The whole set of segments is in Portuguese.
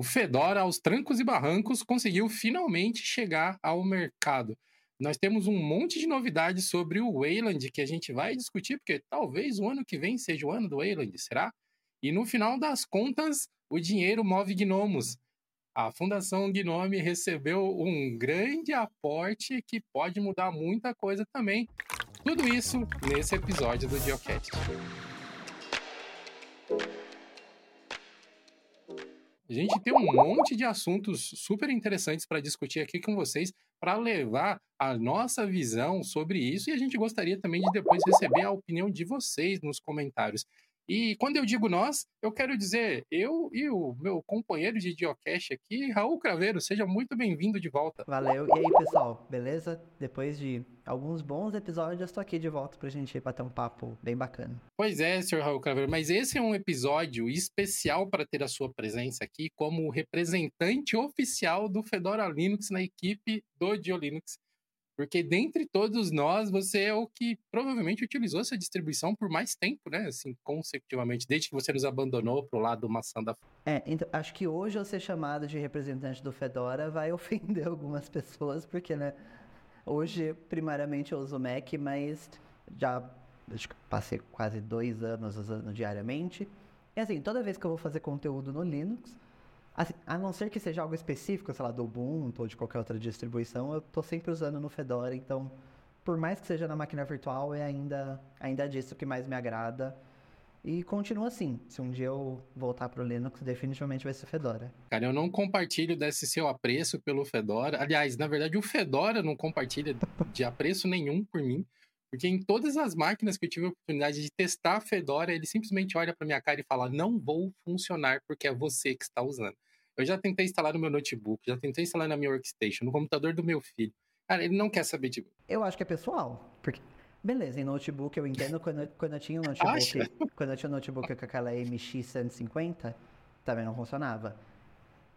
o Fedora, aos trancos e barrancos, conseguiu finalmente chegar ao mercado. Nós temos um monte de novidades sobre o Wayland que a gente vai discutir, porque talvez o ano que vem seja o ano do Wayland, será? E no final das contas, o dinheiro move gnomos. A Fundação Gnome recebeu um grande aporte que pode mudar muita coisa também. Tudo isso nesse episódio do Geocast. A gente tem um monte de assuntos super interessantes para discutir aqui com vocês, para levar a nossa visão sobre isso e a gente gostaria também de depois receber a opinião de vocês nos comentários. E quando eu digo nós, eu quero dizer eu e o meu companheiro de Geocache aqui, Raul Craveiro. Seja muito bem-vindo de volta. Valeu. E aí, pessoal, beleza? Depois de alguns bons episódios, eu estou aqui de volta para a gente bater um papo bem bacana. Pois é, senhor Raul Craveiro, mas esse é um episódio especial para ter a sua presença aqui como representante oficial do Fedora Linux na equipe do GeoLinux. Porque dentre todos nós, você é o que provavelmente utilizou essa distribuição por mais tempo, né? Assim, consecutivamente, desde que você nos abandonou pro lado do maçã da. É, então, acho que hoje eu ser chamado de representante do Fedora vai ofender algumas pessoas, porque, né? Hoje, primariamente, eu uso Mac, mas já acho que passei quase dois anos usando diariamente. E assim, toda vez que eu vou fazer conteúdo no Linux, Assim, a não ser que seja algo específico, sei lá, do Ubuntu ou de qualquer outra distribuição, eu tô sempre usando no Fedora, então, por mais que seja na máquina virtual, é ainda, ainda disso que mais me agrada. E continua assim. Se um dia eu voltar pro Linux, definitivamente vai ser Fedora. Cara, eu não compartilho desse seu apreço pelo Fedora. Aliás, na verdade, o Fedora não compartilha de apreço nenhum por mim. Porque em todas as máquinas que eu tive a oportunidade de testar Fedora, ele simplesmente olha para minha cara e fala: não vou funcionar porque é você que está usando. Eu já tentei instalar no meu notebook, já tentei instalar na minha workstation, no computador do meu filho. Cara, ele não quer saber de mim. Eu acho que é pessoal. Porque, beleza, em notebook eu entendo quando, quando eu tinha um notebook. Acha? Quando eu tinha um notebook com aquela MX150, também não funcionava.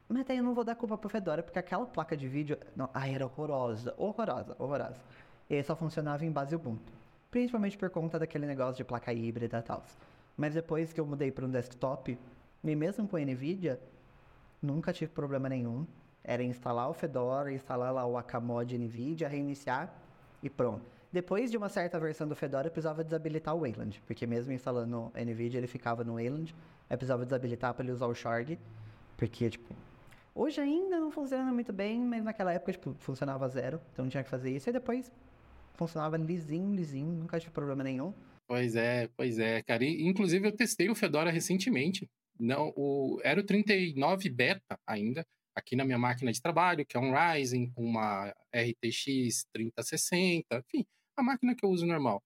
Mas daí eu não vou dar culpa pro Fedora, porque aquela placa de vídeo. Não, ai, era horrorosa, horrorosa, horrorosa. E só funcionava em base Ubuntu. Principalmente por conta daquele negócio de placa híbrida e tal. Mas depois que eu mudei para um desktop, e mesmo com a NVIDIA, Nunca tive problema nenhum. Era instalar o Fedora, instalar lá o Akamod NVIDIA, reiniciar e pronto. Depois de uma certa versão do Fedora, eu precisava desabilitar o Wayland, porque mesmo instalando o NVIDIA, ele ficava no Wayland. Eu precisava desabilitar para ele usar o Shard, porque, tipo, hoje ainda não funciona muito bem, mas naquela época, tipo, funcionava zero, então tinha que fazer isso. E depois funcionava lisinho, lisinho, nunca tive problema nenhum. Pois é, pois é, cara. Inclusive, eu testei o Fedora recentemente. Não, o, era o 39 beta ainda, aqui na minha máquina de trabalho, que é um Ryzen com uma RTX 3060, enfim, a máquina que eu uso normal.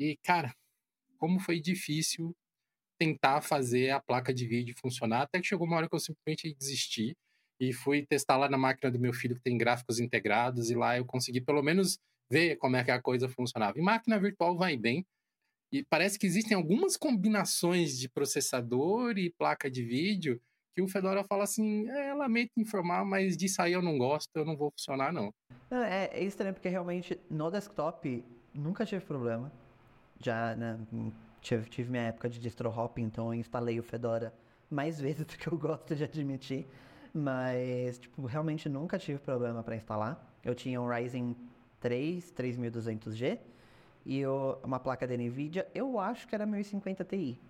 E, cara, como foi difícil tentar fazer a placa de vídeo funcionar, até que chegou uma hora que eu simplesmente desisti e fui testar lá na máquina do meu filho que tem gráficos integrados e lá eu consegui pelo menos ver como é que a coisa funcionava. E máquina virtual vai bem, e parece que existem algumas combinações de processador e placa de vídeo que o Fedora fala assim: é, lamento informar, mas disso aí eu não gosto, eu não vou funcionar, não. não é, é estranho, porque realmente no desktop nunca tive problema. Já, né, tive, tive minha época de distro hop, então eu instalei o Fedora mais vezes do que eu gosto de admitir. Mas, tipo, realmente nunca tive problema para instalar. Eu tinha um Ryzen 3 3200G e eu, uma placa da NVIDIA, eu acho que era 1050 Ti.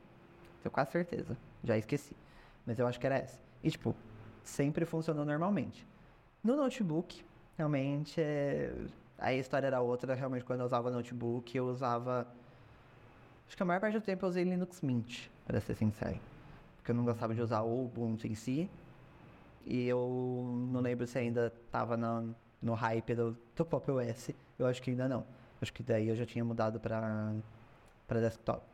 Tenho quase certeza. Já esqueci. Mas eu acho que era essa. E, tipo, sempre funcionou normalmente. No notebook, realmente, é... a história era outra. Realmente, quando eu usava notebook, eu usava... Acho que a maior parte do tempo eu usei Linux Mint, para ser sincero. Porque eu não gostava de usar o Ubuntu em si. E eu não lembro se ainda estava no, no hype do, do Pop OS. Eu acho que ainda não. Acho que daí eu já tinha mudado para para desktop.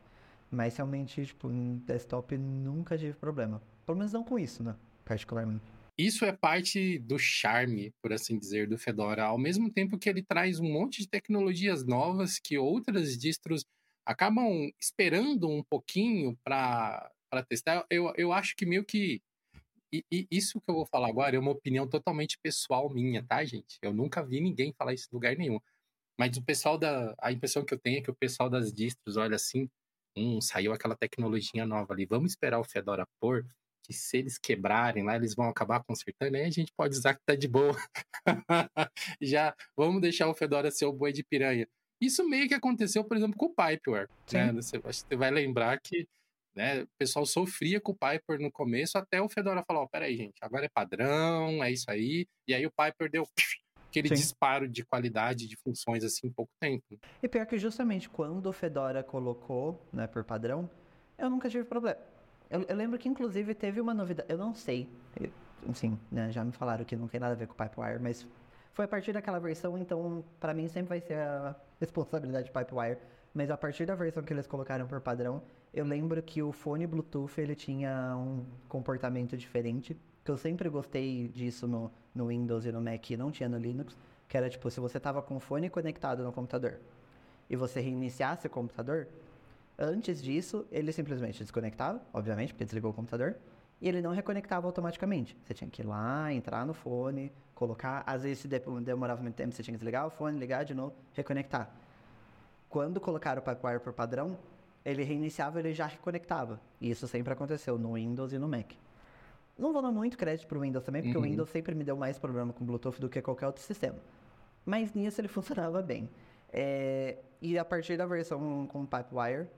Mas realmente, tipo, em desktop nunca tive problema. Pelo menos não com isso, né? Particularmente. Isso é parte do charme, por assim dizer, do Fedora. Ao mesmo tempo que ele traz um monte de tecnologias novas que outras distros acabam esperando um pouquinho para testar. Eu, eu acho que meio que. E, e, isso que eu vou falar agora é uma opinião totalmente pessoal minha, tá, gente? Eu nunca vi ninguém falar isso em lugar nenhum. Mas o pessoal da. A impressão que eu tenho é que o pessoal das distros olha assim. Hum, saiu aquela tecnologia nova ali. Vamos esperar o Fedora pôr. que se eles quebrarem lá, eles vão acabar consertando, aí a gente pode usar que tá de boa. Já vamos deixar o Fedora ser o boi de piranha. Isso meio que aconteceu, por exemplo, com o Pipeware. Né? Você, você vai lembrar que né, o pessoal sofria com o Piper no começo, até o Fedora falou, oh, peraí, gente, agora é padrão, é isso aí. E aí o Piper deu aquele Sim. disparo de qualidade de funções assim em pouco tempo. E pior que justamente quando o Fedora colocou, né, por padrão, eu nunca tive problema. Eu, eu lembro que inclusive teve uma novidade, eu não sei, assim, né, já me falaram que não tem nada a ver com o Pipewire, mas foi a partir daquela versão, então para mim sempre vai ser a responsabilidade de Pipewire. Mas a partir da versão que eles colocaram por padrão, eu lembro que o fone Bluetooth ele tinha um comportamento diferente que eu sempre gostei disso no, no Windows e no Mac e não tinha no Linux, que era tipo, se você tava com o fone conectado no computador e você reiniciasse o computador, antes disso, ele simplesmente desconectava, obviamente, porque desligou o computador, e ele não reconectava automaticamente. Você tinha que ir lá, entrar no fone, colocar, às vezes se demorava muito tempo, você tinha que desligar o fone, ligar de novo, reconectar. Quando colocaram o Pipewire por padrão, ele reiniciava, ele já reconectava. E isso sempre aconteceu no Windows e no Mac. Não vou dar muito crédito pro Windows também, porque uhum. o Windows sempre me deu mais problema com Bluetooth do que qualquer outro sistema. Mas nisso ele funcionava bem. É, e a partir da versão com Pipewire,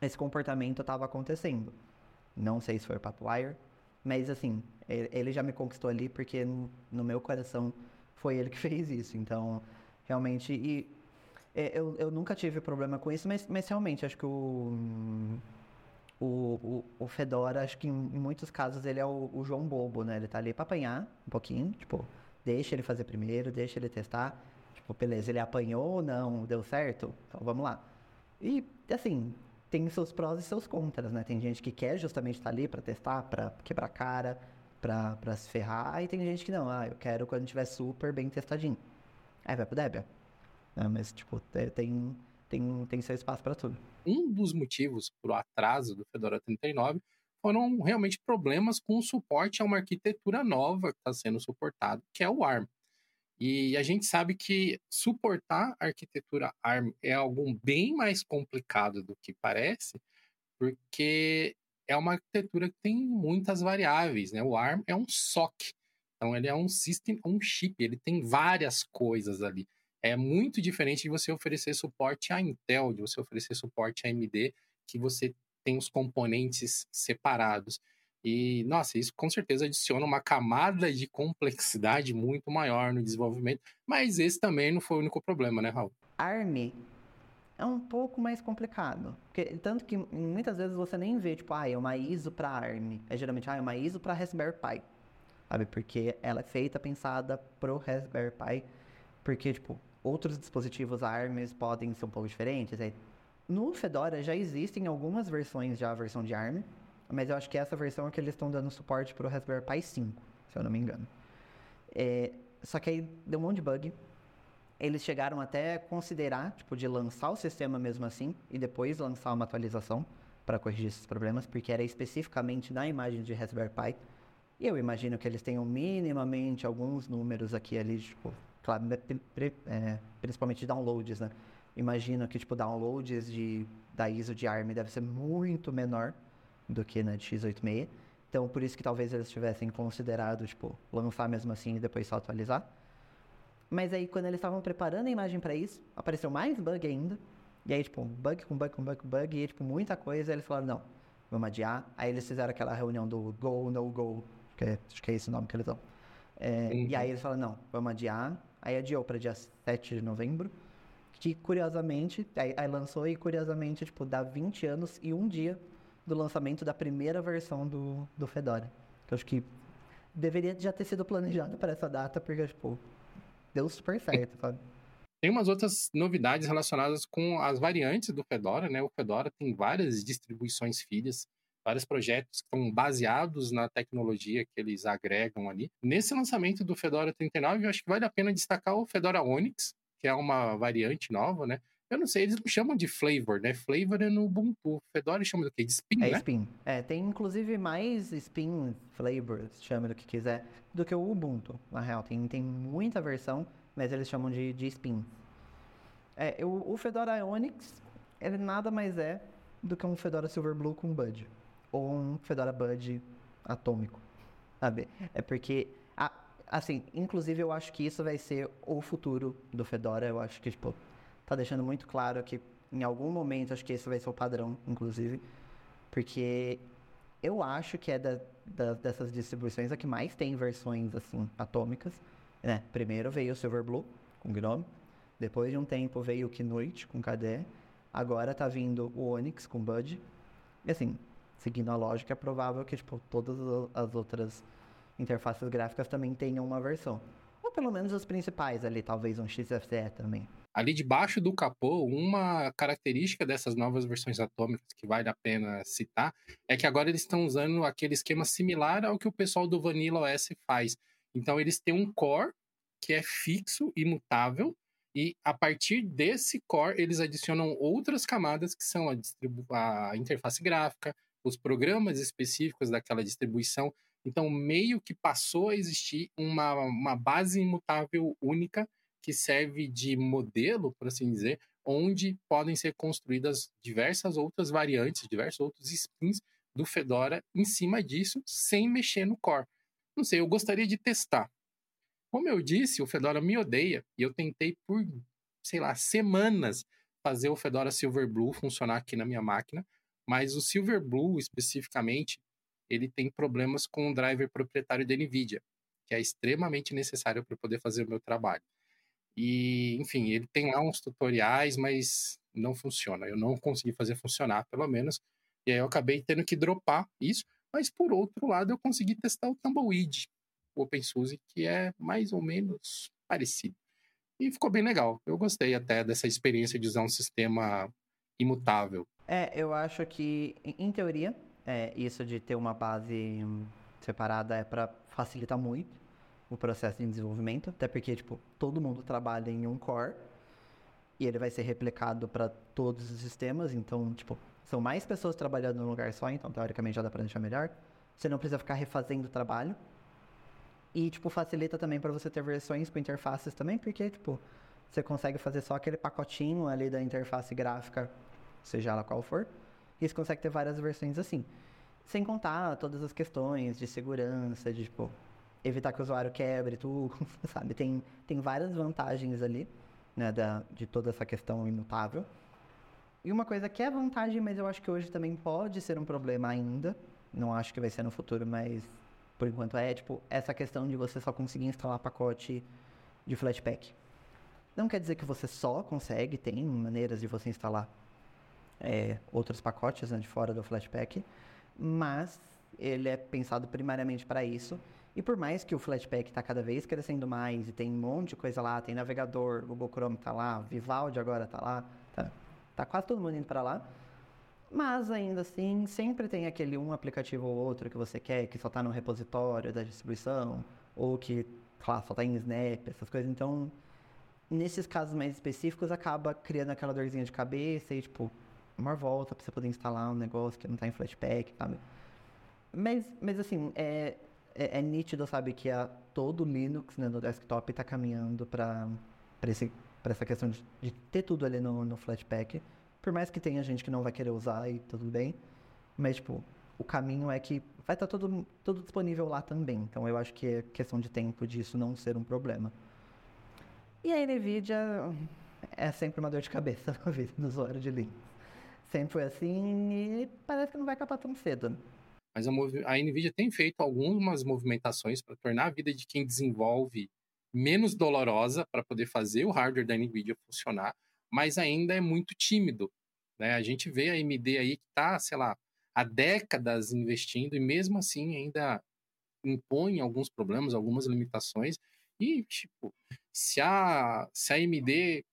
esse comportamento estava acontecendo. Não sei se foi o Pipewire, mas assim, ele já me conquistou ali porque no meu coração foi ele que fez isso. Então, realmente. E é, eu, eu nunca tive problema com isso, mas, mas realmente acho que o o, o, o Fedora, acho que em, em, muitos casos ele é o, o, João Bobo, né? Ele tá ali pra apanhar um pouquinho, tipo, deixa ele fazer primeiro, deixa ele testar. Tipo, beleza, ele apanhou ou não, deu certo? Então vamos lá. E, assim, tem seus prós e seus contras, né? Tem gente que quer justamente estar tá ali para testar, para quebrar cara, pra, pra se ferrar. Aí tem gente que não, ah, eu quero quando tiver super bem testadinho. Aí vai pro Debian. É, mas, tipo, tem, tem, tem seu espaço para tudo um dos motivos para o atraso do Fedora 39 foram realmente problemas com o suporte a uma arquitetura nova que está sendo suportada, que é o ARM. E a gente sabe que suportar a arquitetura ARM é algo bem mais complicado do que parece, porque é uma arquitetura que tem muitas variáveis, né? O ARM é um SOC, então ele é um system on chip, ele tem várias coisas ali é muito diferente de você oferecer suporte à Intel, de você oferecer suporte à AMD, que você tem os componentes separados. E, nossa, isso com certeza adiciona uma camada de complexidade muito maior no desenvolvimento, mas esse também não foi o único problema, né, Raul? ARM é um pouco mais complicado. Porque, tanto que muitas vezes você nem vê, tipo, ah, é uma ISO para ARM. É geralmente, ah, é uma ISO para Raspberry Pi. Sabe? Porque ela é feita, pensada pro Raspberry Pi. Porque, tipo, outros dispositivos ARMs podem ser um pouco diferentes. É, no Fedora já existem algumas versões já a versão de ARM, mas eu acho que essa versão é que eles estão dando suporte para o Raspberry Pi 5, se eu não me engano. É, só que aí deu um monte de bug. Eles chegaram até a considerar, tipo, de lançar o sistema mesmo assim e depois lançar uma atualização para corrigir esses problemas, porque era especificamente na imagem de Raspberry Pi. E eu imagino que eles tenham minimamente alguns números aqui ali, tipo, claro, né, é, principalmente downloads, né? Imagino que, tipo, downloads de, da ISO de ARM deve ser muito menor do que na de x86. Então, por isso que talvez eles tivessem considerado, tipo, lançar mesmo assim e depois só atualizar. Mas aí, quando eles estavam preparando a imagem para isso, apareceu mais bug ainda. E aí, tipo, bug com bug com bug com bug, e tipo, muita coisa. eles falaram, não, vamos adiar. Aí eles fizeram aquela reunião do go, no go, que é, acho que é esse o nome que eles dão. É. E aí eles falaram, não, vamos adiar. Aí adiou para dia 7 de novembro. Que curiosamente, aí, aí, lançou e curiosamente, tipo, dá 20 anos e um dia do lançamento da primeira versão do, do Fedora. Que eu acho que deveria já ter sido planejado para essa data, porque, tipo, deu super certo, sabe? Tem umas outras novidades relacionadas com as variantes do Fedora, né? O Fedora tem várias distribuições filhas vários projetos que estão baseados na tecnologia que eles agregam ali. Nesse lançamento do Fedora 39, eu acho que vale a pena destacar o Fedora Onyx, que é uma variante nova, né? Eu não sei, eles não chamam de flavor, né? Flavor é no Ubuntu. Fedora chama do quê? De spin, é né? spin. É, tem inclusive mais spin flavors, chama do que quiser, do que o Ubuntu, na real. Tem, tem muita versão, mas eles chamam de, de spin. É, o, o Fedora Onyx, ele nada mais é do que um Fedora Silverblue com Bud ou um Fedora Bud atômico, sabe? É porque, a, assim, inclusive eu acho que isso vai ser o futuro do Fedora. Eu acho que, tipo, tá deixando muito claro que em algum momento acho que esse vai ser o padrão, inclusive, porque eu acho que é da, da, dessas distribuições a que mais tem versões, assim, atômicas, né? Primeiro veio o Silverblue, com Gnome, depois de um tempo veio o Knuit, com KDE, agora tá vindo o Onyx, com Bud, e assim, seguindo a lógica, é provável que, tipo, todas as outras interfaces gráficas também tenham uma versão. Ou pelo menos as principais ali, talvez um XFCE também. Ali debaixo do capô, uma característica dessas novas versões atômicas que vale a pena citar é que agora eles estão usando aquele esquema similar ao que o pessoal do Vanilla OS faz. Então eles têm um core que é fixo, imutável, e a partir desse core eles adicionam outras camadas que são a, a interface gráfica, os programas específicos daquela distribuição. Então meio que passou a existir uma, uma base imutável única que serve de modelo, por assim dizer, onde podem ser construídas diversas outras variantes, diversos outros spins do Fedora em cima disso, sem mexer no core. Não sei, eu gostaria de testar. Como eu disse, o Fedora me odeia e eu tentei por, sei lá, semanas fazer o Fedora Silverblue funcionar aqui na minha máquina, mas o Silverblue especificamente, ele tem problemas com o driver proprietário da Nvidia, que é extremamente necessário para poder fazer o meu trabalho. E, enfim, ele tem lá uns tutoriais, mas não funciona. Eu não consegui fazer funcionar, pelo menos. E aí eu acabei tendo que dropar isso. Mas, por outro lado, eu consegui testar o Tumbleweed, o OpenSUSE, que é mais ou menos parecido. E ficou bem legal. Eu gostei até dessa experiência de usar um sistema imutável. É, eu acho que, em teoria, é, isso de ter uma base separada é para facilitar muito o processo de desenvolvimento, até porque, tipo, todo mundo trabalha em um core e ele vai ser replicado para todos os sistemas, então, tipo, são mais pessoas trabalhando num lugar só, então, teoricamente, já dá para deixar melhor. Você não precisa ficar refazendo o trabalho. E, tipo, facilita também para você ter versões com interfaces também, porque, tipo, você consegue fazer só aquele pacotinho ali da interface gráfica, seja ela qual for, e você consegue ter várias versões assim. Sem contar todas as questões de segurança, de, tipo, evitar que o usuário quebre tudo, sabe? Tem, tem várias vantagens ali, né, da, de toda essa questão imutável. E uma coisa que é vantagem, mas eu acho que hoje também pode ser um problema ainda, não acho que vai ser no futuro, mas por enquanto é, tipo, essa questão de você só conseguir instalar pacote de Flatpak. Não quer dizer que você só consegue, tem maneiras de você instalar é, outros pacotes né, de fora do Flatpak, mas ele é pensado primariamente para isso. E por mais que o Flatpak está cada vez crescendo mais e tem um monte de coisa lá, tem navegador, Google Chrome está lá, Vivaldi agora está lá, tá, tá quase todo mundo indo para lá. Mas ainda assim, sempre tem aquele um aplicativo ou outro que você quer, que só está no repositório da distribuição, ou que, claro, só está em Snap, essas coisas. Então, nesses casos mais específicos, acaba criando aquela dorzinha de cabeça e, tipo, uma volta para você poder instalar um negócio que não está em Flatpak, sabe? Mas, mas assim, é, é, é nítido, sabe, que a, todo Linux né, no desktop está caminhando para essa questão de, de, ter tudo ali no, no Flatpak. Por mais que tenha gente que não vai querer usar e tudo bem. Mas, tipo, o caminho é que vai estar tá tudo, tudo disponível lá também. Então, eu acho que é questão de tempo disso não ser um problema. E a NVIDIA é sempre uma dor de cabeça na vida do usuário de Linux. Sempre foi assim e parece que não vai acabar tão cedo. Mas a, a NVIDIA tem feito algumas movimentações para tornar a vida de quem desenvolve menos dolorosa para poder fazer o hardware da NVIDIA funcionar, mas ainda é muito tímido. Né? A gente vê a AMD aí que está, sei lá, há décadas investindo e mesmo assim ainda impõe alguns problemas, algumas limitações. E, tipo, se a, se a AMD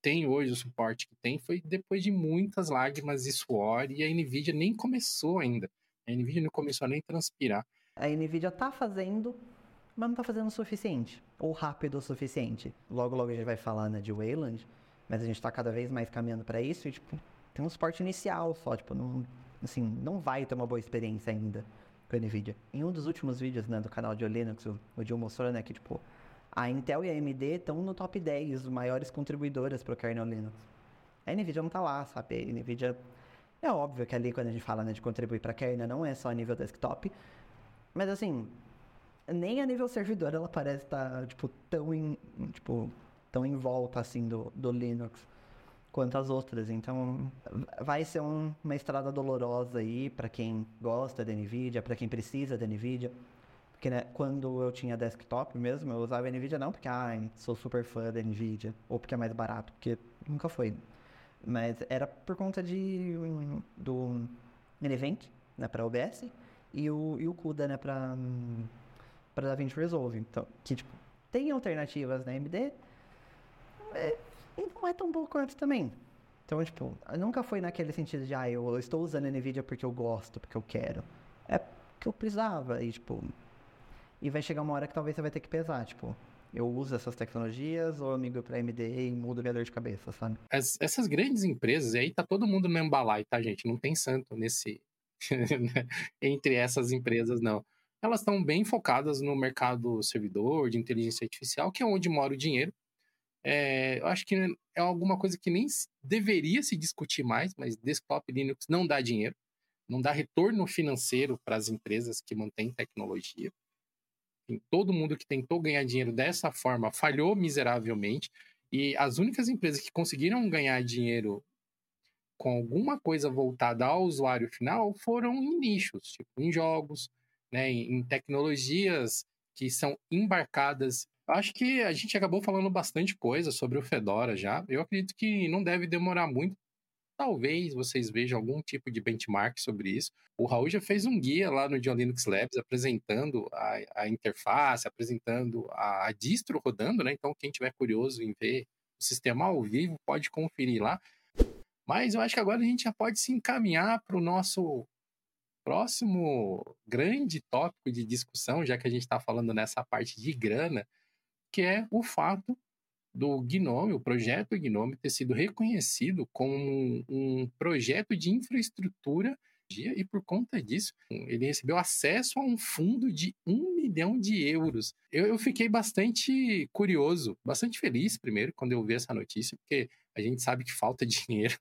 tem hoje o suporte que tem, foi depois de muitas lágrimas e suor, e a NVIDIA nem começou ainda. A NVIDIA não começou a nem transpirar. A NVIDIA tá fazendo, mas não tá fazendo o suficiente. Ou rápido o suficiente. Logo, logo a gente vai falar né, de Wayland, mas a gente tá cada vez mais caminhando para isso e, tipo, tem um suporte inicial só, tipo, não, assim, não vai ter uma boa experiência ainda com a NVIDIA. Em um dos últimos vídeos, né, do canal de Linux, o, o Gil mostrou, né, que, tipo, a Intel e a AMD estão no top 10 maiores contribuidoras para o kernel Linux. A NVIDIA não tá lá, sabe? A NVIDIA é óbvio que ali, quando a gente fala né, de contribuir para kernel, não é só a nível desktop, Mas assim, nem a nível servidor ela parece estar, tipo, tão em, tipo, tão em volta, assim, do, do Linux quanto as outras. Então, vai ser um, uma estrada dolorosa aí para quem gosta da NVIDIA, para quem precisa da NVIDIA. Porque né, quando eu tinha desktop mesmo, eu usava NVIDIA não porque, ah, sou super fã da NVIDIA, ou porque é mais barato, porque nunca foi. Mas era por conta de, do Event, né, para OBS, e o, e o CUDA, né, para para DaVinci Resolve. Então, que, tipo, tem alternativas na AMD, é, e não é tão bom quanto também. Então, tipo, nunca foi naquele sentido de, ah, eu estou usando NVIDIA porque eu gosto, porque eu quero. É porque eu precisava, e, tipo, e vai chegar uma hora que talvez você vai ter que pesar, tipo, eu uso essas tecnologias ou eu migro para AMD e mudo minha dor de cabeça, sabe? As, essas grandes empresas, e aí tá todo mundo no mesmo balai, tá, gente? Não tem santo nesse... entre essas empresas, não. Elas estão bem focadas no mercado servidor, de inteligência artificial, que é onde mora o dinheiro. É, eu acho que é alguma coisa que nem deveria se discutir mais, mas desktop Linux não dá dinheiro, não dá retorno financeiro para as empresas que mantêm tecnologia todo mundo que tentou ganhar dinheiro dessa forma falhou miseravelmente. E as únicas empresas que conseguiram ganhar dinheiro com alguma coisa voltada ao usuário final foram em nichos, tipo em jogos, né, em tecnologias que são embarcadas. Acho que a gente acabou falando bastante coisa sobre o Fedora já. Eu acredito que não deve demorar muito Talvez vocês vejam algum tipo de benchmark sobre isso. O Raul já fez um guia lá no John Linux Labs apresentando a, a interface, apresentando a, a, distro rodando, né? Então, quem tiver curioso em ver o sistema ao vivo pode conferir lá. Mas eu acho que agora a gente já pode se encaminhar para o nosso próximo grande tópico de discussão, já que a gente está falando nessa parte de grana, que é o fato do Gnome, o projeto Gnome, ter sido reconhecido como um, projeto de infraestrutura e por conta disso, ele recebeu acesso a um fundo de um milhão de euros. Eu, eu fiquei bastante curioso, bastante feliz, primeiro, quando eu vi essa notícia, porque a gente sabe que falta dinheiro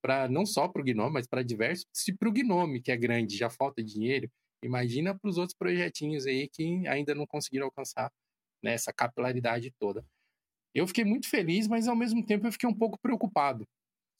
para não só para o Gnome, mas para diversos. Se para o Gnome, que é grande, já falta dinheiro, imagina para os outros projetinhos aí que ainda não conseguiram alcançar né, essa capilaridade toda. Eu fiquei muito feliz, mas ao mesmo tempo eu fiquei um pouco preocupado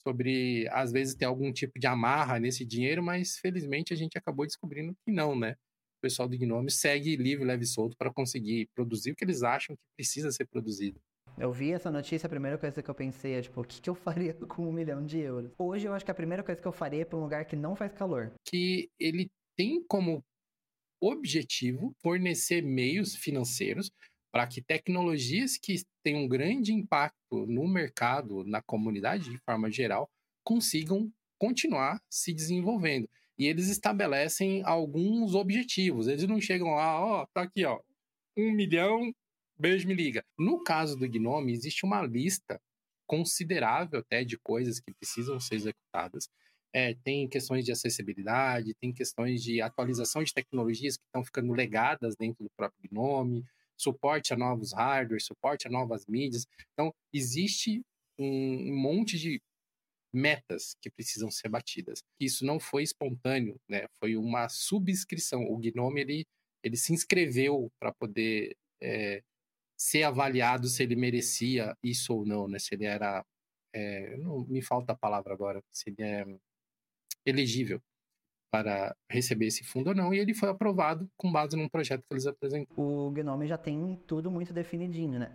sobre, às vezes, ter algum tipo de amarra nesse dinheiro, mas felizmente a gente acabou descobrindo que não, né? O pessoal do Gnome segue livre, leve e solto para conseguir produzir o que eles acham que precisa ser produzido. Eu vi essa notícia, a primeira coisa que eu pensei é, tipo, o que, que eu faria com um milhão de euros? Hoje eu acho que a primeira coisa que eu faria é para um lugar que não faz calor. Que ele tem como objetivo fornecer meios financeiros para que tecnologias que têm um grande impacto no mercado, na comunidade de forma geral, consigam continuar se desenvolvendo. E eles estabelecem alguns objetivos. Eles não chegam lá, ó, oh, tá aqui, ó, um milhão, beijo, me liga. No caso do Gnome, existe uma lista considerável até de coisas que precisam ser executadas. É, tem questões de acessibilidade, tem questões de atualização de tecnologias que estão ficando legadas dentro do próprio Gnome, suporte a novos hardware, suporte a novas mídias. Então, existe um monte de metas que precisam ser batidas. Isso não foi espontâneo, né? Foi uma subscrição. O Gnome ele, ele se inscreveu para poder é, ser avaliado se ele merecia isso ou não, né? Se ele era, é, não me falta a palavra agora, se ele é elegível para receber esse fundo ou não, e ele foi aprovado com base num projeto que eles apresentaram. O Gnome já tem tudo muito definidinho, né?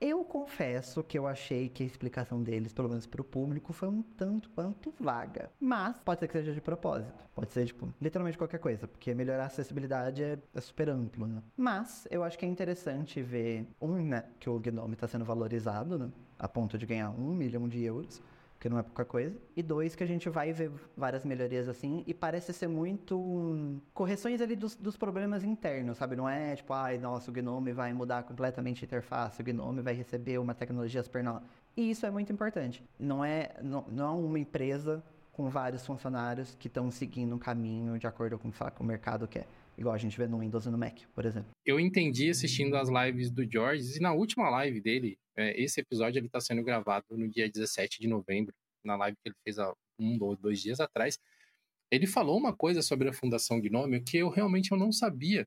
Eu confesso que eu achei que a explicação deles, pelo menos para o público, foi um tanto quanto vaga. Mas pode ser que seja de propósito. Pode ser, tipo, literalmente qualquer coisa, porque melhorar a acessibilidade é, é super amplo, né? Mas eu acho que é interessante ver, um, né, que o Gnome está sendo valorizado, né? A ponto de ganhar um milhão de euros que não é pouca coisa. E dois, que a gente vai ver várias melhorias assim, e parece ser muito um, correções ali dos, dos, problemas internos, sabe? Não é tipo, ai, nossa, o Gnome vai mudar completamente a interface, o Gnome vai receber uma tecnologia super nova. E isso é muito importante. Não é, não, não é uma empresa com vários funcionários que estão seguindo um caminho de acordo com, com o mercado quer. Igual a gente vê no Windows e no Mac, por exemplo. Eu entendi assistindo as lives do George, e na última live dele, é, esse episódio ele está sendo gravado no dia 17 de novembro, na live que ele fez há um ou dois dias atrás. ele falou uma coisa sobre a Fundação Gnome que eu realmente eu não sabia.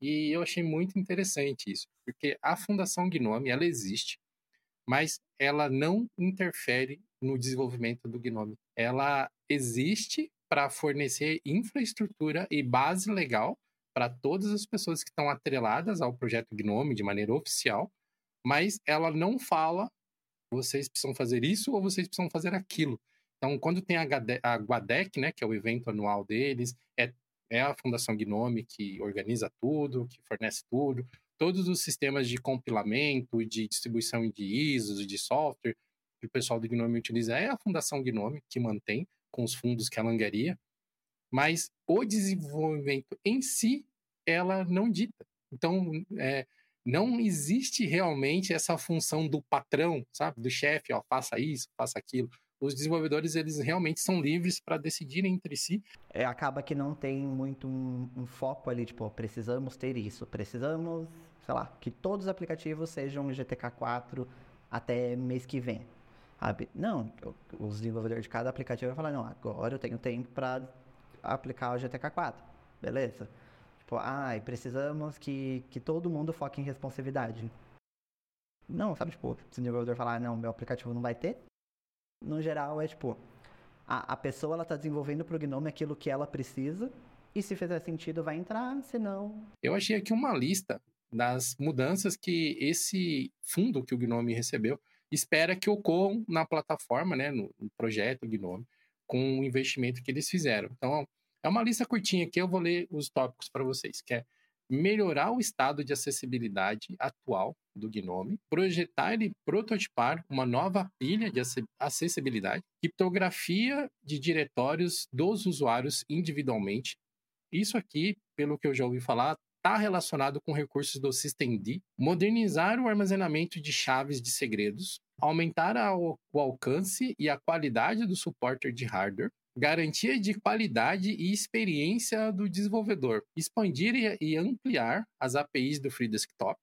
E eu achei muito interessante isso, porque a Fundação Gnome, ela existe, mas ela não interfere no desenvolvimento do Gnome. Ela existe para fornecer infraestrutura e base legal para todas as pessoas que estão atreladas ao projeto Gnome de maneira oficial, mas ela não fala vocês precisam fazer isso ou vocês precisam fazer aquilo. Então, quando tem a, Guadec, né, que é o evento anual deles, é, é a Fundação Gnome que organiza tudo, que fornece tudo, todos os sistemas de compilamento, de distribuição de ISOs, de software que o pessoal do Gnome utiliza, é a Fundação Gnome que mantém com os fundos que ela angaria, mas o desenvolvimento em si, ela não dita. Então, é, não existe realmente essa função do patrão, sabe, do chefe, ó, faça isso, faça aquilo os desenvolvedores eles realmente são livres para decidirem entre si. É, acaba que não tem muito um, um, foco ali, tipo, precisamos ter isso, precisamos, sei lá, que todos os aplicativos sejam GTK4 até mês que vem. Não, os desenvolvedores de cada aplicativo vão falar, não, agora eu tenho tempo para aplicar o GTK4, beleza? Tipo, ah, precisamos que, que todo mundo foque em responsividade. Não, sabe, tipo, se o desenvolvedor falar, não, meu aplicativo não vai ter, no geral, é tipo, a, a pessoa ela tá desenvolvendo pro Gnome aquilo que ela precisa, e se fizer sentido vai entrar, se não... Eu achei aqui uma lista das mudanças que esse fundo que o Gnome recebeu espera que ocorram na plataforma, né, no, projeto Gnome, com o investimento que eles fizeram. Então, é uma lista curtinha aqui, eu vou ler os tópicos para vocês, que é melhorar o estado de acessibilidade atual do Gnome, projetar e prototipar uma nova pilha de acessibilidade, criptografia de diretórios dos usuários individualmente. Isso aqui, pelo que eu já ouvi falar, está relacionado com recursos do Systemd, modernizar o armazenamento de chaves de segredos, aumentar a, o alcance e a qualidade do suporte de hardware, garantia de qualidade e experiência do desenvolvedor, expandir e ampliar as APIs do Free Desktop.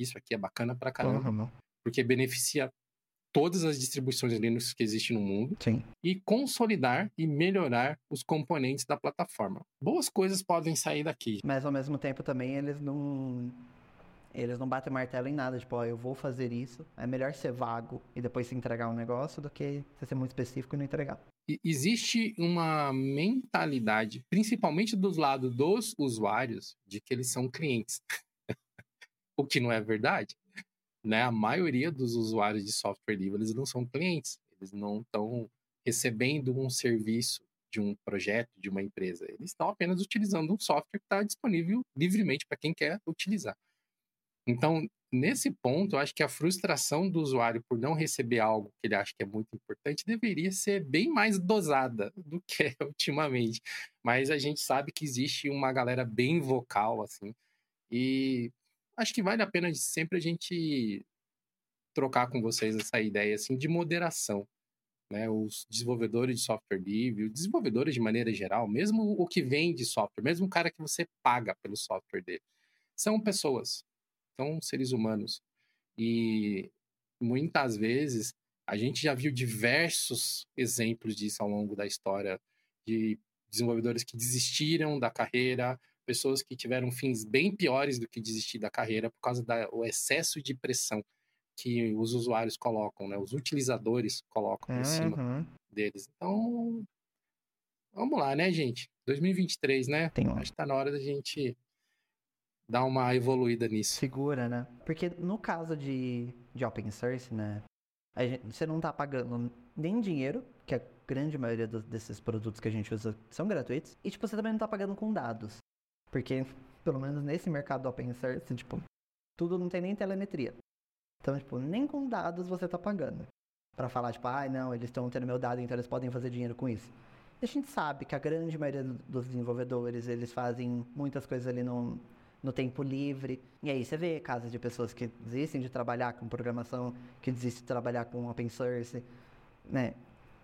Isso aqui é bacana pra caramba, uhum. porque beneficia todas as distribuições Linux que existem no mundo Sim. e consolidar e melhorar os componentes da plataforma. Boas coisas podem sair daqui. Mas ao mesmo tempo também eles não eles não batem martelo em nada, tipo, ó, eu vou fazer isso. É melhor ser vago e depois se entregar um negócio do que você ser muito específico e não entregar. Existe uma mentalidade, principalmente dos lados dos usuários, de que eles são clientes. o que não é verdade. Né? A maioria dos usuários de software livre, eles não são clientes. Eles não estão recebendo um serviço de um projeto, de uma empresa. Eles estão apenas utilizando um software que está disponível livremente para quem quer utilizar. Então, nesse ponto, eu acho que a frustração do usuário por não receber algo que ele acha que é muito importante deveria ser bem mais dosada do que é ultimamente. Mas a gente sabe que existe uma galera bem vocal, assim, e acho que vale a pena sempre a gente trocar com vocês essa ideia, assim, de moderação. Né, os desenvolvedores de software livre, os desenvolvedores de maneira geral, mesmo o que vende software, mesmo o cara que você paga pelo software dele, são pessoas, são seres humanos. E muitas vezes a gente já viu diversos exemplos disso ao longo da história de desenvolvedores que desistiram da carreira, pessoas que tiveram fins bem piores do que desistir da carreira por causa do excesso de pressão que os usuários colocam, né? Os utilizadores colocam uhum. em cima deles. Então, vamos lá, né, gente? 2023, né? Tem Acho que tá na hora da gente dar uma evoluída nisso. Segura, né? Porque no caso de, de open source, né? Gente, você não tá pagando nem dinheiro, que a grande maioria desses produtos que a gente usa são gratuitos, e tipo, você também não tá pagando com dados. Porque, pelo menos nesse mercado do open source, tipo, tudo não tem nem telemetria. Então, tipo, nem com dados você tá pagando. para falar, tipo, ah, não, eles estão tendo meu dado, então eles podem fazer dinheiro com isso. E a gente sabe que a grande maioria dos desenvolvedores, eles fazem muitas coisas ali no, no tempo livre. E aí você vê casos de pessoas que desistem de trabalhar com programação, que desistem de trabalhar com open source, né?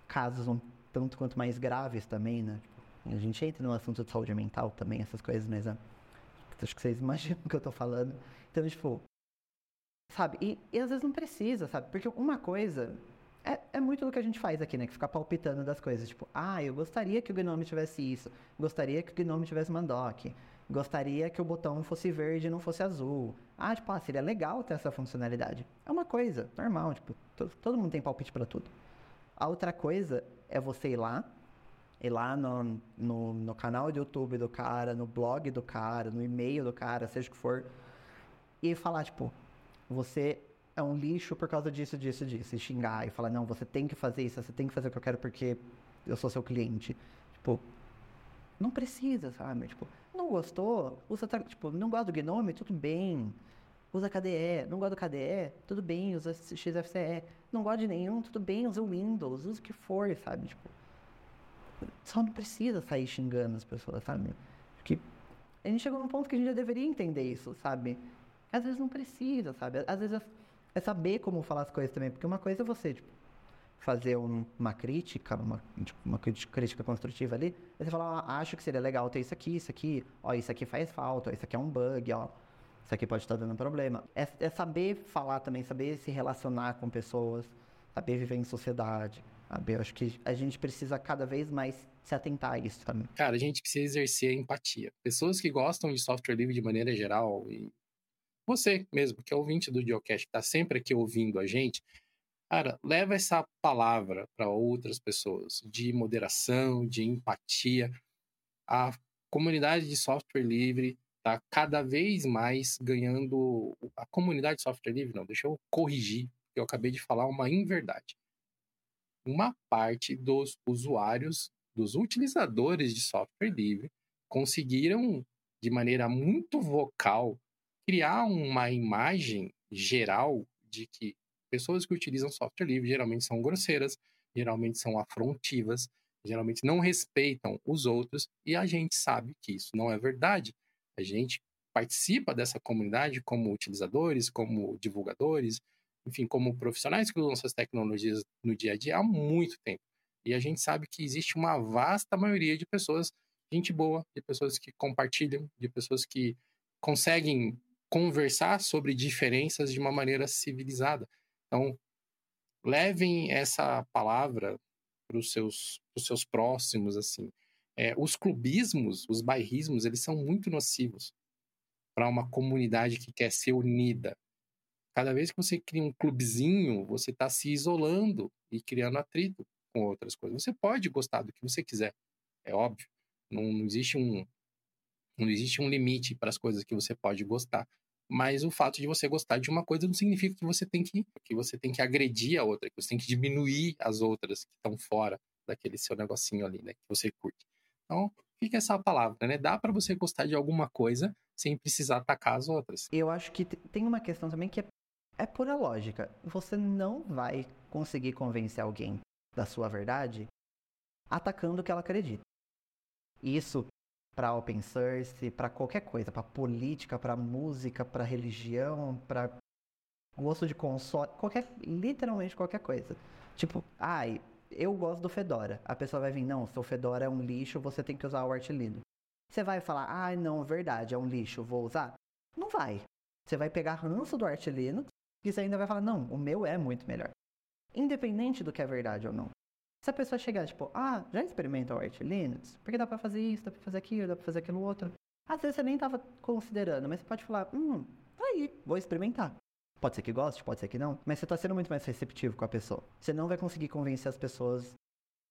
Casos um tanto quanto mais graves também, né? A gente entra no assunto de saúde mental também, essas coisas, mas né? acho que vocês imaginam o que eu tô falando. Então, tipo, sabe? E, e às vezes não precisa, sabe? Porque uma coisa é, é muito do que a gente faz aqui, né? Que ficar palpitando das coisas. Tipo, ah, eu gostaria que o Gnome tivesse isso. Gostaria que o Gnome tivesse Mandoc. Gostaria que o botão fosse verde e não fosse azul. Ah, tipo, ah, seria legal ter essa funcionalidade. É uma coisa normal, tipo, todo mundo tem palpite para tudo. A outra coisa é você ir lá, ir lá no, no, no canal do YouTube do cara, no blog do cara, no e-mail do cara, seja o que for, e falar, tipo, você é um lixo por causa disso, disso, disso. E xingar e falar, não, você tem que fazer isso, você tem que fazer o que eu quero porque eu sou seu cliente. Tipo, não precisa, sabe? Tipo, não gostou? Usa, tipo, não gosta do Gnome? Tudo bem. Usa KDE. Não gosta do KDE? Tudo bem, usa XFCE. Não gosta de nenhum? Tudo bem, usa o Windows, usa o que for, sabe? Tipo, só não precisa sair xingando as pessoas, sabe? Porque a gente chegou num ponto que a gente já deveria entender isso, sabe? Às vezes não precisa, sabe? Às vezes é saber como falar as coisas também. Porque uma coisa é você, tipo, fazer um, uma crítica, uma, tipo, uma crítica construtiva ali, aí você fala, ah, acho que seria legal ter isso aqui, isso aqui, ó, isso aqui faz falta, ó, isso aqui é um bug, ó, isso aqui pode estar dando problema. É, é saber falar também, saber se relacionar com pessoas, saber viver em sociedade. Sabe? Eu acho que a gente precisa cada vez mais se atentar a isso também. Cara, a gente precisa exercer a empatia. Pessoas que gostam de software livre de maneira geral, e você mesmo, que é ouvinte do Geocast, que está sempre aqui ouvindo a gente, Cara, leva essa palavra para outras pessoas de moderação, de empatia. A comunidade de software livre está cada vez mais ganhando. A comunidade de software livre, não, deixa eu corrigir, eu acabei de falar uma inverdade. Uma parte dos usuários, dos utilizadores de software livre, conseguiram, de maneira muito vocal, criar uma imagem geral de que pessoas que utilizam software livre geralmente são grosseiras, geralmente são afrontivas, geralmente não respeitam os outros, e a gente sabe que isso não é verdade. A gente participa dessa comunidade como utilizadores, como divulgadores, enfim, como profissionais que usam essas tecnologias no dia a dia há muito tempo. E a gente sabe que existe uma vasta maioria de pessoas, gente boa, de pessoas que compartilham, de pessoas que conseguem conversar sobre diferenças de uma maneira civilizada. Então, levem essa palavra para os seus, seus próximos, assim. É, os clubismos, os bairrismos, eles são muito nocivos para uma comunidade que quer ser unida. Cada vez que você cria um clubezinho, você está se isolando e criando atrito com outras coisas. Você pode gostar do que você quiser, é óbvio. Não, não existe um não existe um limite para as coisas que você pode gostar. Mas o fato de você gostar de uma coisa não significa que você tem que, que você tem que agredir a outra, que você tem que diminuir as outras que estão fora daquele seu negocinho ali, né, que você curte. Então, fica essa palavra, né? Dá para você gostar de alguma coisa sem precisar atacar as outras. Eu acho que tem uma questão também que é, é pura lógica. Você não vai conseguir convencer alguém da sua verdade atacando o que ela acredita. Isso para open source, para qualquer coisa, para política, para música, para religião, para gosto de console, qualquer, literalmente qualquer coisa. Tipo, ai, eu gosto do Fedora. A pessoa vai vir, não, seu Fedora é um lixo, você tem que usar o Arch Linux. Você vai falar, ai, não, verdade, é um lixo, vou usar? Não vai. Você vai pegar ranço do Arch Linux e você ainda vai falar, não, o meu é muito melhor. Independente do que é verdade ou não. Se a pessoa chegar, tipo, ah, já experimenta o Arch Linux? Porque dá pra fazer isso, dá pra fazer aquilo, dá pra fazer aquilo outro. Às vezes você nem tava considerando, mas você pode falar, hum, tá aí, vou experimentar. Pode ser que goste, pode ser que não, mas você tá sendo muito mais receptivo com a pessoa. Você não vai conseguir convencer as pessoas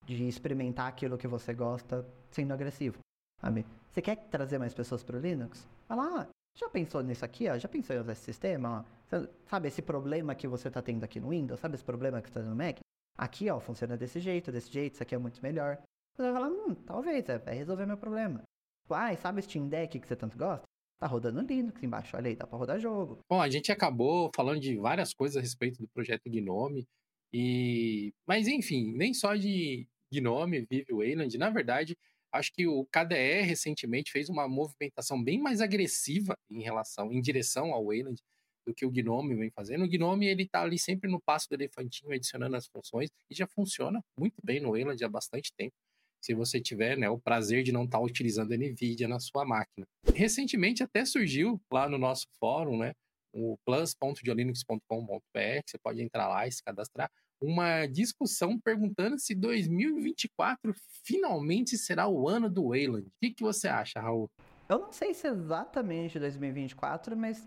de experimentar aquilo que você gosta sendo agressivo, sabe? Você quer trazer mais pessoas pro Linux? Fala, ah, já pensou nisso aqui, ó? Já pensou em usar esse sistema, ó? Sabe esse problema que você tá tendo aqui no Windows? Sabe esse problema que você tá no Mac? Aqui, ó, funciona desse jeito, desse jeito, isso aqui é muito melhor. Você vai falar, hum, talvez, é, vai resolver meu problema. Ah, sabe o Steam Deck que você tanto gosta? Tá rodando Linux embaixo, olha aí, dá pra rodar jogo. Bom, a gente acabou falando de várias coisas a respeito do projeto Gnome. E... Mas, enfim, nem só de Gnome vive o Wayland. Na verdade, acho que o KDE recentemente fez uma movimentação bem mais agressiva em relação, em direção ao Wayland do que o Gnome vem fazendo. O Gnome, ele tá ali sempre no passo do elefantinho, adicionando as funções, e já funciona muito bem no Wayland há bastante tempo, se você tiver né, o prazer de não estar tá utilizando NVIDIA na sua máquina. Recentemente até surgiu lá no nosso fórum, né, o plus.diolinux.com.br, você pode entrar lá e se cadastrar, uma discussão perguntando se 2024 finalmente será o ano do Wayland. O que, que você acha, Raul? Eu não sei se exatamente 2024, mas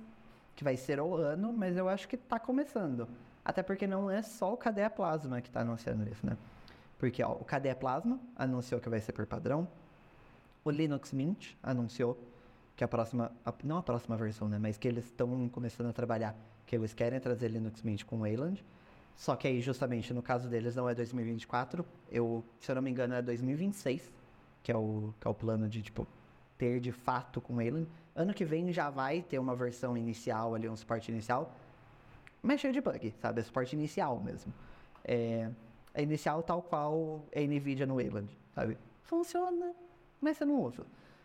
que vai ser o ano, mas eu acho que tá começando. Até porque não é só o Cadê Plasma que tá anunciando isso, né? Porque ó, o Cadê Plasma anunciou que vai ser por padrão. O Linux Mint anunciou que a próxima, a, não a próxima versão, né, mas que eles estão começando a trabalhar, que eles querem trazer Linux Mint com Wayland. Só que aí, justamente, no caso deles, não é 2024. Eu, se eu não me engano, é 2026, que é o, que é o plano de, tipo, ter de fato com Wayland. Ano que vem já vai ter uma versão inicial ali, um suporte inicial, mas cheio de bug, sabe? É suporte inicial mesmo. É, é inicial tal qual é NVIDIA no Wayland, sabe? Funciona, mas você não usa,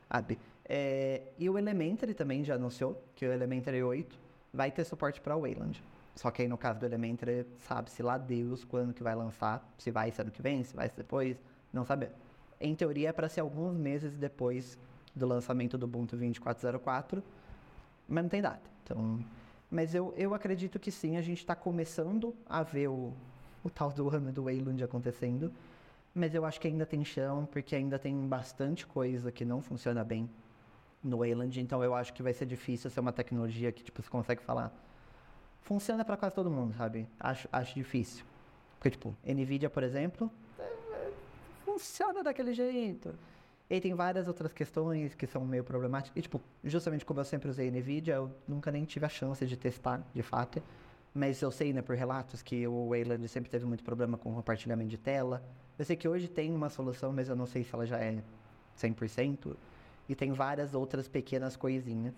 sabe? É, e o Elementary também já anunciou que o Elementary 8 vai ter suporte para o Wayland. Só que aí no caso do Elementary, sabe-se lá Deus quando que vai lançar, se vai ser ano que vem, se vai depois, não saber. Em teoria é para ser alguns meses depois do lançamento do Ubuntu 24.04, mas não tem data. Então, mas eu, eu acredito que sim, a gente está começando a ver o, o tal do ano do Wayland acontecendo, mas eu acho que ainda tem chão, porque ainda tem bastante coisa que não funciona bem no Wayland, então eu acho que vai ser difícil ser uma tecnologia que tipo você consegue falar funciona para quase todo mundo, sabe? Acho, acho difícil. Porque, tipo, NVIDIA, por exemplo, funciona daquele jeito. E tem várias outras questões que são meio problemáticas. E, tipo, justamente como eu sempre usei NVIDIA, eu nunca nem tive a chance de testar, de fato. Mas eu sei, né, por relatos, que o Wayland sempre teve muito problema com compartilhamento de tela. Eu sei que hoje tem uma solução, mas eu não sei se ela já é 100%. E tem várias outras pequenas coisinhas.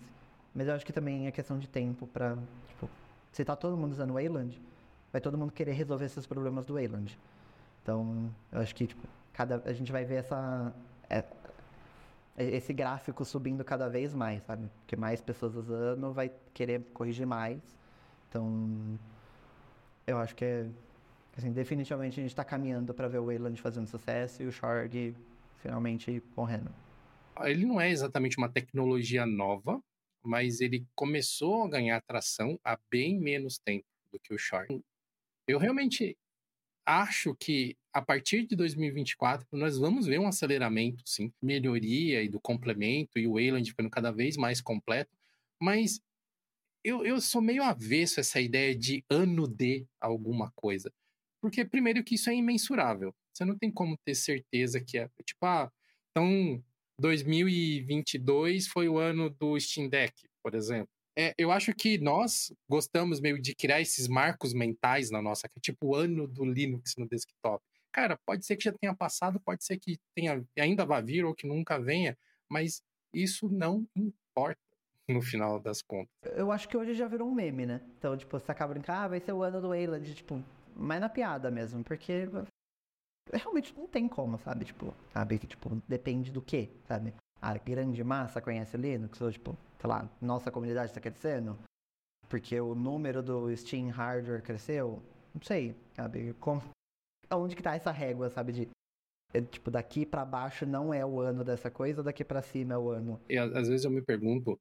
Mas eu acho que também é questão de tempo para tipo, se tá todo mundo usando o Wayland, vai todo mundo querer resolver esses problemas do Wayland. Então, eu acho que, tipo, cada, a gente vai ver essa, é, esse gráfico subindo cada vez mais, sabe? Porque mais pessoas usando vai querer corrigir mais. Então, eu acho que é, assim, definitivamente a gente está caminhando para ver o Wayland fazendo sucesso e o Shorg finalmente correndo. Ele não é exatamente uma tecnologia nova, mas ele começou a ganhar tração há bem menos tempo do que o Short. Eu realmente acho que a partir de 2024 nós vamos ver um aceleramento, sim, melhoria e do complemento e o Wayland ficando cada vez mais completo, mas eu, eu sou meio avesso a essa ideia de ano de alguma coisa. Porque, primeiro, que isso é imensurável. Você não tem como ter certeza que é. Tipo, ah, então 2022 foi o ano do Steam Deck, por exemplo. É, eu acho que nós gostamos meio de criar esses marcos mentais na nossa, tipo o ano do Linux no desktop. Cara, pode ser que já tenha passado, pode ser que tenha, ainda vá vir ou que nunca venha, mas isso não importa no final das contas. Eu acho que hoje já virou um meme, né? Então, tipo, você acaba brincando, ah, vai ser o ano do Wayland, tipo, mas na piada mesmo, porque realmente não tem como, sabe? Tipo, sabe? Que, tipo, depende do que, sabe? A grande massa conhece Linux, ou, tipo, sei lá, nossa comunidade está crescendo, porque o número do Steam Hardware cresceu, não sei, sabe? Como, onde que tá essa régua, sabe? De, é, tipo, daqui para baixo não é o ano dessa coisa, daqui para cima é o ano. E às vezes eu me pergunto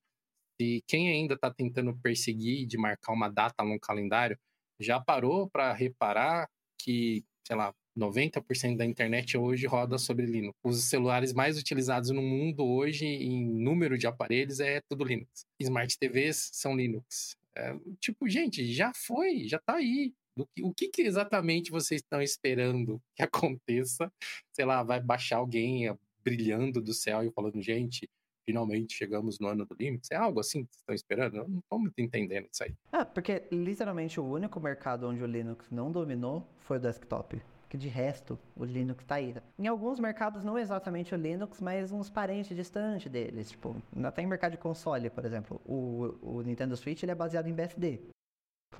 se quem ainda tá tentando perseguir de marcar uma data no calendário já parou para reparar que, sei lá, 90% da internet hoje roda sobre Linux. Os celulares mais utilizados no mundo hoje, em número de aparelhos, é tudo Linux. Smart TVs são Linux. É, tipo, gente, já foi, já tá aí. Que, o que, que, exatamente vocês estão esperando que aconteça? Sei lá, vai baixar alguém é, brilhando do céu e falando, gente, finalmente chegamos no ano do Linux? É algo assim que estão esperando? Eu não estou muito entendendo isso aí. Ah, porque literalmente o único mercado onde o Linux não dominou foi o desktop que de resto o Linux está aí. Em alguns mercados, não exatamente o Linux, mas uns parentes distantes deles. Tipo, até em mercado de console, por exemplo, o, o Nintendo Switch ele é baseado em BSD.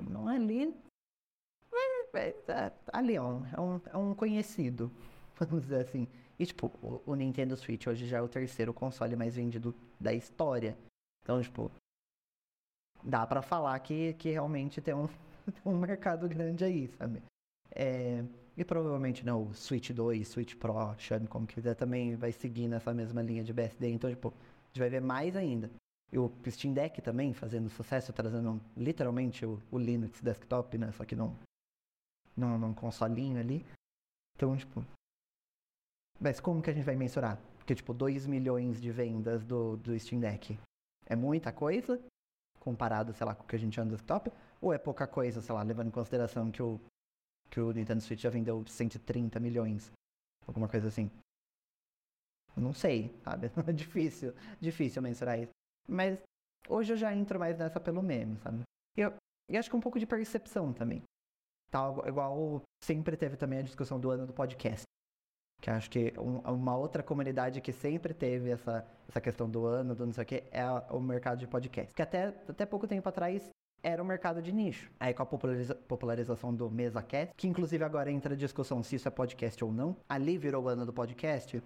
Não é Linux. É, é, ali, ó, é um, é um conhecido, vamos dizer assim. E, tipo, o, o Nintendo Switch hoje já é o terceiro console mais vendido da história. Então, tipo, dá para falar que, que realmente tem um, um mercado grande aí, sabe? É, e provavelmente não, o Switch 2, Switch Pro, chame como quiser, também vai seguir nessa mesma linha de BSD. Então, tipo, a gente vai ver mais ainda. E o Steam Deck também fazendo sucesso, trazendo literalmente o, o Linux desktop, né? Só que não, num, num consolinho ali. Então, tipo. Mas como que a gente vai mensurar? Porque, tipo, 2 milhões de vendas do, do Steam Deck é muita coisa, comparado, sei lá, com o que a gente anda no desktop, ou é pouca coisa, sei lá, levando em consideração que o, que o Nintendo Switch já vendeu 130 milhões, alguma coisa assim. Não sei, sabe? É difícil, difícil mensurar isso. Mas hoje eu já entro mais nessa pelo meme, sabe? E eu, acho que um pouco de percepção também. Tá, igual sempre teve também a discussão do ano do podcast. Que acho que um, uma outra comunidade que sempre teve essa, essa questão do ano, do não sei o que, é o mercado de podcast. Que até, até pouco tempo atrás era um mercado de nicho. Aí com a populariza popularização do MesaCast, que inclusive agora entra a discussão se isso é podcast ou não, ali virou o ano do podcast.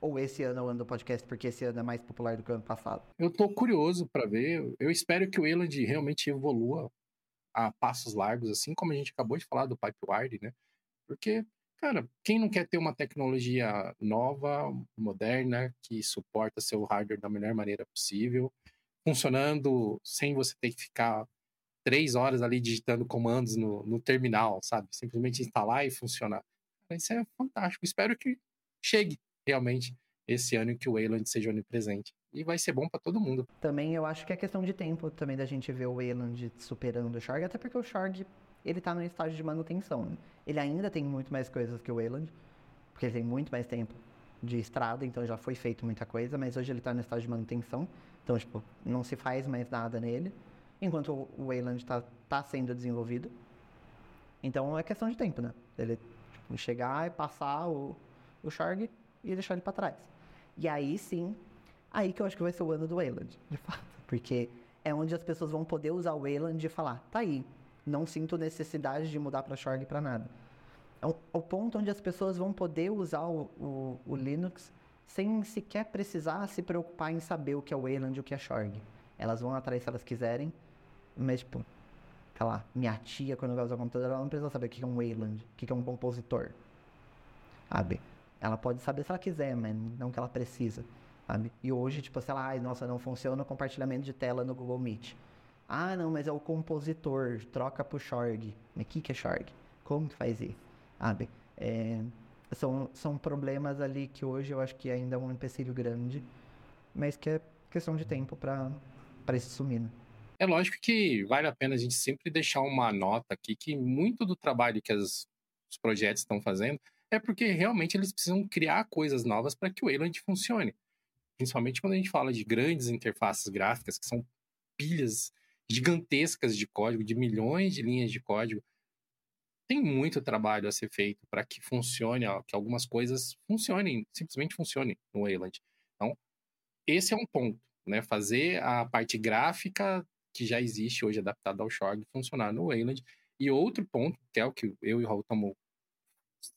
Ou esse ano é o ano do podcast, porque esse ano é mais popular do que o ano passado? Eu tô curioso para ver. Eu espero que o Eland realmente evolua a passos largos, assim como a gente acabou de falar do Pipewire, né? Porque, cara, quem não quer ter uma tecnologia nova, moderna, que suporta seu hardware da melhor maneira possível, funcionando sem você ter que ficar três horas ali digitando comandos no, no terminal, sabe? Simplesmente instalar e funcionar. Isso é fantástico. Espero que chegue realmente esse ano que o Wayland seja onipresente. E vai ser bom para todo mundo. Também eu acho que é questão de tempo também da gente ver o Wayland superando o Shard, até porque o Shard ele tá no estágio de manutenção. Ele ainda tem muito mais coisas que o Wayland, porque ele tem muito mais tempo de estrada, então já foi feito muita coisa, mas hoje ele tá no estágio de manutenção, então tipo, não se faz mais nada nele, enquanto o Wayland tá, tá sendo desenvolvido. Então é questão de tempo, né? Ele chegar e passar o, o Shard e deixar ele para trás. E aí sim, aí que eu acho que vai ser o ano do Wayland, de fato. Porque é onde as pessoas vão poder usar o Wayland e falar, tá aí, não sinto necessidade de mudar para Shorg para nada. É o, o, ponto onde as pessoas vão poder usar o, o, o, Linux sem sequer precisar se preocupar em saber o que é o Wayland e o que é Shorg. Elas vão atrás se elas quiserem, mas tipo, sei lá, minha tia quando vai usar o computador, ela não precisa saber o que é um Wayland, o que é um compositor. Sabe? Ela pode saber se ela quiser, mas não que ela precisa, sabe? E hoje, tipo, sei lá, ai, nossa, não funciona o compartilhamento de tela no Google Meet. Ah, não, mas é o compositor, troca pro Shorg. Mas o que, que é Shorg? Como que faz isso? Sabe? É, são, são problemas ali que hoje eu acho que ainda é um empecilho grande, mas que é questão de tempo para isso sumir, né? É lógico que vale a pena a gente sempre deixar uma nota aqui que muito do trabalho que as, os projetos estão fazendo é porque realmente eles precisam criar coisas novas para que o Wayland funcione. Principalmente quando a gente fala de grandes interfaces gráficas, que são pilhas gigantescas de código, de milhões de linhas de código. Tem muito trabalho a ser feito para que funcione, que algumas coisas funcionem, simplesmente funcionem no Wayland. Então, esse é um ponto, né? Fazer a parte gráfica que já existe hoje adaptada ao Shorg funcionar no Wayland. E outro ponto, que é o que eu e o Raul estamos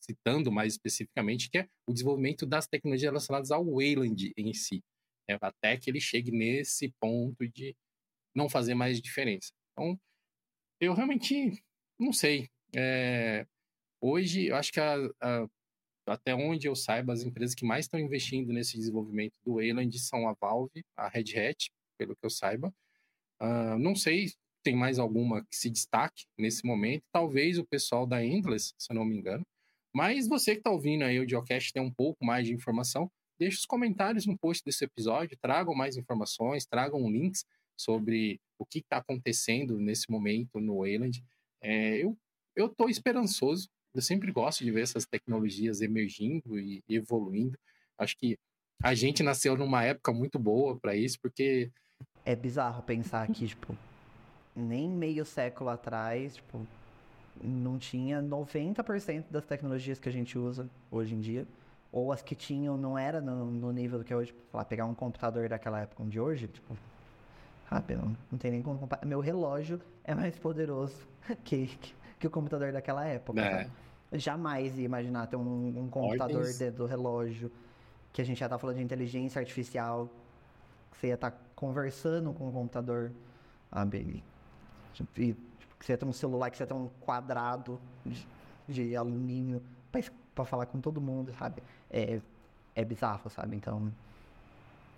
citando mais especificamente, que é o desenvolvimento das tecnologias relacionadas ao Wayland em si, né? até que ele chegue nesse ponto de não fazer mais diferença. Então, eu realmente não sei. É, hoje, eu acho que a, a, até onde eu saiba, as empresas que mais estão investindo nesse desenvolvimento do Wayland são a Valve, a Red Hat, pelo que eu saiba. Uh, não sei se tem mais alguma que se destaque nesse momento. Talvez o pessoal da Endless, se eu não me engano. Mas você que está ouvindo aí o Geocast tem um pouco mais de informação, deixe os comentários no post desse episódio, tragam mais informações, tragam links sobre o que está acontecendo nesse momento no Wayland. É, eu eu estou esperançoso. Eu sempre gosto de ver essas tecnologias emergindo e evoluindo. Acho que a gente nasceu numa época muito boa para isso, porque é bizarro pensar que tipo nem meio século atrás, tipo, não tinha 90% das tecnologias que a gente usa hoje em dia, ou as que tinham não era no, no nível do que é hoje. Falar, pegar um computador daquela época de hoje, tipo, rápido, não, não tem nem como comparar. Meu relógio é mais poderoso que, que, que o computador daquela época. É. Jamais ia imaginar ter um, um computador dentro do relógio, que a gente já tá falando de inteligência artificial, que você ia estar tá conversando com o computador, sabe? E que você tem um celular que você tem um quadrado de, de alumínio para falar com todo mundo, sabe? É, é bizarro, sabe? Então.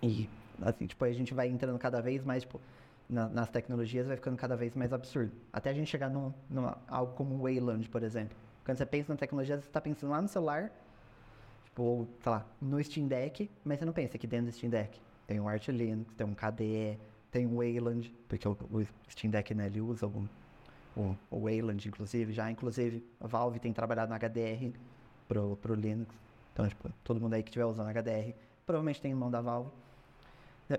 E, assim, tipo, a gente vai entrando cada vez mais, tipo, na, nas tecnologias vai ficando cada vez mais absurdo. Até a gente chegar num, algo como Wayland, por exemplo. Quando você pensa na tecnologia, você está pensando lá no celular, tipo, ou, sei lá, no Steam Deck, mas você não pensa que dentro do Steam Deck tem um Arch Linux, tem um KDE, tem um Wayland, porque o, o Steam Deck, né, ele usa o, o, o Wayland, inclusive, já, inclusive, a Valve tem trabalhado no HDR pro, pro Linux, então, tipo, todo mundo aí que estiver usando HDR, provavelmente tem mão da Valve.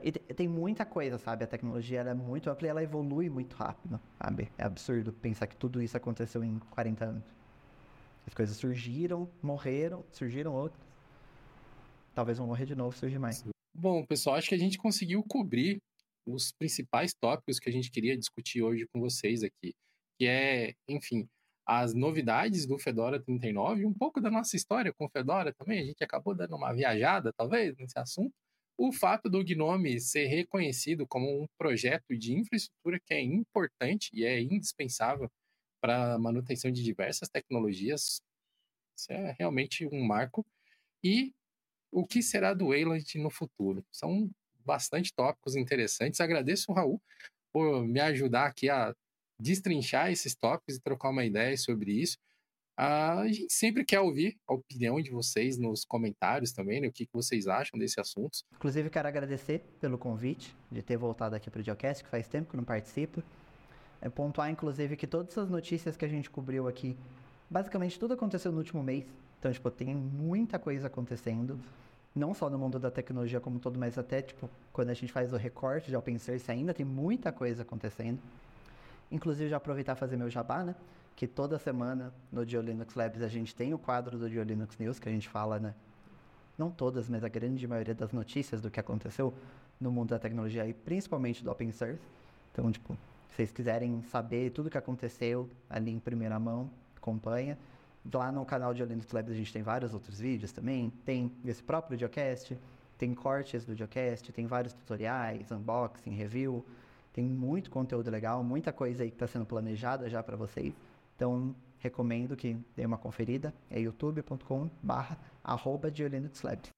E tem muita coisa, sabe? A tecnologia é muito ampla e ela evolui muito rápido, sabe? É absurdo pensar que tudo isso aconteceu em 40 anos. As coisas surgiram, morreram, surgiram outras. Talvez vão morrer de novo, surgir mais. Bom, pessoal, acho que a gente conseguiu cobrir os principais tópicos que a gente queria discutir hoje com vocês aqui, que é, enfim, as novidades do Fedora 39, um pouco da nossa história com o Fedora também, a gente acabou dando uma viajada, talvez, nesse assunto, o fato do Gnome ser reconhecido como um projeto de infraestrutura que é importante e é indispensável para a manutenção de diversas tecnologias, isso é realmente um marco. E o que será do Wayland no futuro? São bastante tópicos interessantes. Agradeço o Raul por me ajudar aqui a destrinchar esses tópicos e trocar uma ideia sobre isso. A gente sempre quer ouvir a opinião de vocês nos comentários também, né? O que, vocês acham desse assunto. Inclusive, quero agradecer pelo convite de ter voltado aqui para o Geocast, que faz tempo que não participo. É pontuar, inclusive, que todas as notícias que a gente cobriu aqui, basicamente tudo aconteceu no último mês. Então, tipo, tem muita coisa acontecendo. Não só no mundo da tecnologia como todo, mas até, tipo, quando a gente faz o recorte de open source, ainda tem muita coisa acontecendo. Inclusive, já aproveitar fazer meu jabá, né? que toda semana no GeoLinux Labs a gente tem o quadro do GeoLinux News, que a gente fala, né? Não todas, mas a grande maioria das notícias do que aconteceu no mundo da tecnologia e principalmente do open source. Então, tipo, se vocês quiserem saber tudo o que aconteceu ali em primeira mão, acompanha. Lá no canal de Linux Labs a gente tem vários outros vídeos também. Tem esse próprio Geocast, tem cortes do Geocast, tem vários tutoriais, unboxing, review. Tem muito conteúdo legal, muita coisa aí que está sendo planejada já para vocês. Então, recomendo que dê uma conferida. É youtube.com barra arroba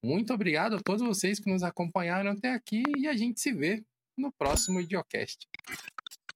Muito obrigado a todos vocês que nos acompanharam até aqui e a gente se vê no próximo Idiocast.